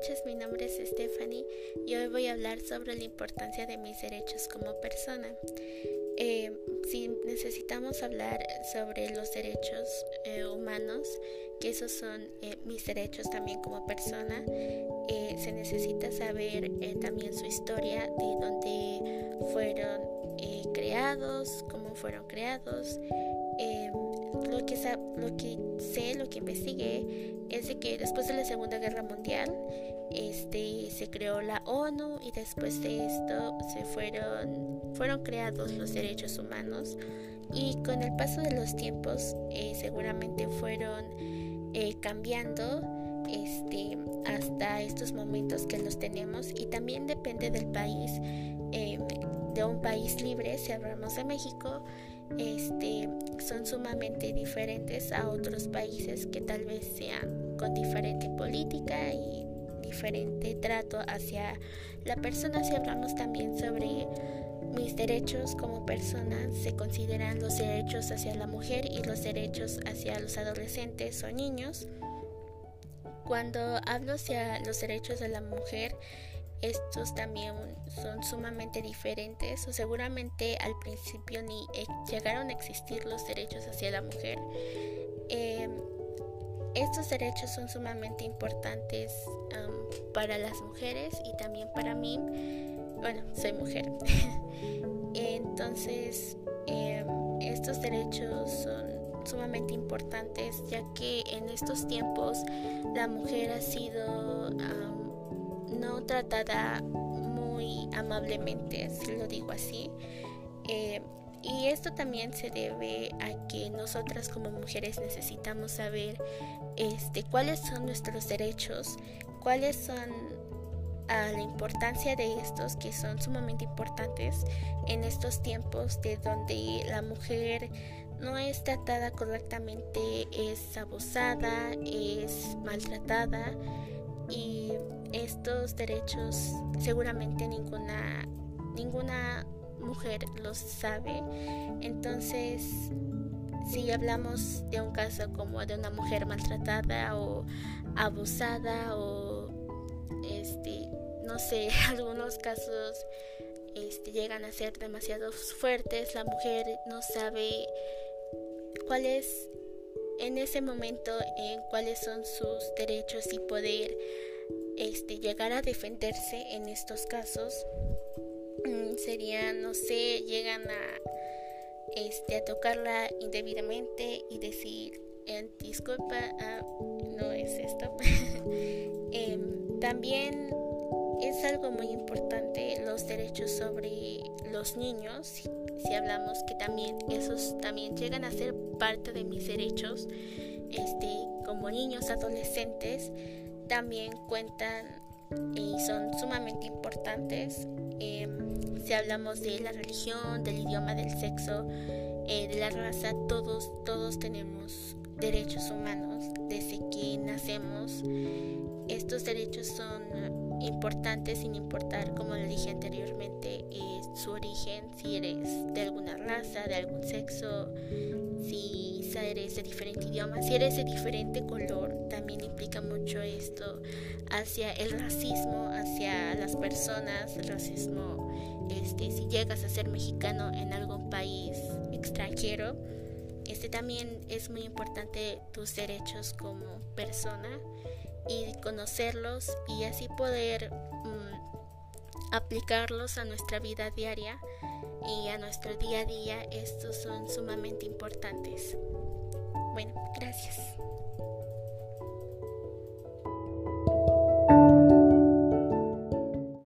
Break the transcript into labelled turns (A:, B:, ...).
A: noches, mi nombre es Stephanie y hoy voy a hablar sobre la importancia de mis derechos como persona. Eh, si necesitamos hablar sobre los derechos eh, humanos, que esos son eh, mis derechos también como persona, se necesita saber también su historia, de dónde fueron creados, cómo fueron creados. lo, que lo que sé, lo que investigué, es de que después de la Segunda Guerra Mundial, este, se creó la ONU y después de esto se fueron, fueron creados los derechos humanos y con el paso de los tiempos eh, seguramente fueron eh, cambiando este, hasta estos momentos que los tenemos y también depende del país. Eh, de un país libre, si hablamos de México, este, son sumamente diferentes a otros países que tal vez sean con diferente política y diferente trato hacia la persona. Si hablamos también sobre mis derechos como persona, se consideran los derechos hacia la mujer y los derechos hacia los adolescentes o niños. Cuando hablo hacia los derechos de la mujer, estos también son sumamente diferentes o seguramente al principio ni llegaron a existir los derechos hacia la mujer. Em, estos derechos son sumamente importantes para las mujeres y también para mí. Bueno, soy mujer. Entonces, em, estos derechos son sumamente importantes ya que en estos tiempos la mujer ha sido no tratada muy amablemente, si lo digo así. Eh, y esto también se debe a que nosotras como mujeres necesitamos saber este, cuáles son nuestros derechos, cuáles son a la importancia de estos que son sumamente importantes en estos tiempos de donde la mujer no es tratada correctamente, es abusada, es maltratada y estos derechos seguramente ninguna ninguna mujer los sabe. Entonces si hablamos de un caso como de una mujer maltratada o abusada o este no sé algunos casos este, llegan a ser demasiado fuertes la mujer no sabe cuál es en ese momento en cuáles son sus derechos y poder este, llegar a defenderse en estos casos mm, sería, no sé, llegan a, este, a tocarla indebidamente y decir, eh, disculpa, ah, no es esto. Em, también es algo muy importante los derechos sobre los niños, si hablamos que también esos también llegan a ser parte de mis derechos, este, como niños, adolescentes, también cuentan y son sumamente importantes. Em, si hablamos de la religión, del idioma, del sexo, eh, de la raza, todos, todos tenemos derechos humanos desde que nacemos. Estos derechos son importantes sin importar, como lo dije anteriormente, eh, su origen, si eres de alguna raza, de algún sexo, si eres de diferente idioma, si eres de diferente color, también implica mucho esto hacia el racismo, hacia las personas, el racismo, este, si llegas a ser mexicano en algún país extranjero, este también es muy importante tus derechos como persona y conocerlos y así poder mm, aplicarlos a nuestra vida diaria y a nuestro día a día. Estos son sumamente importantes. Bueno, gracias.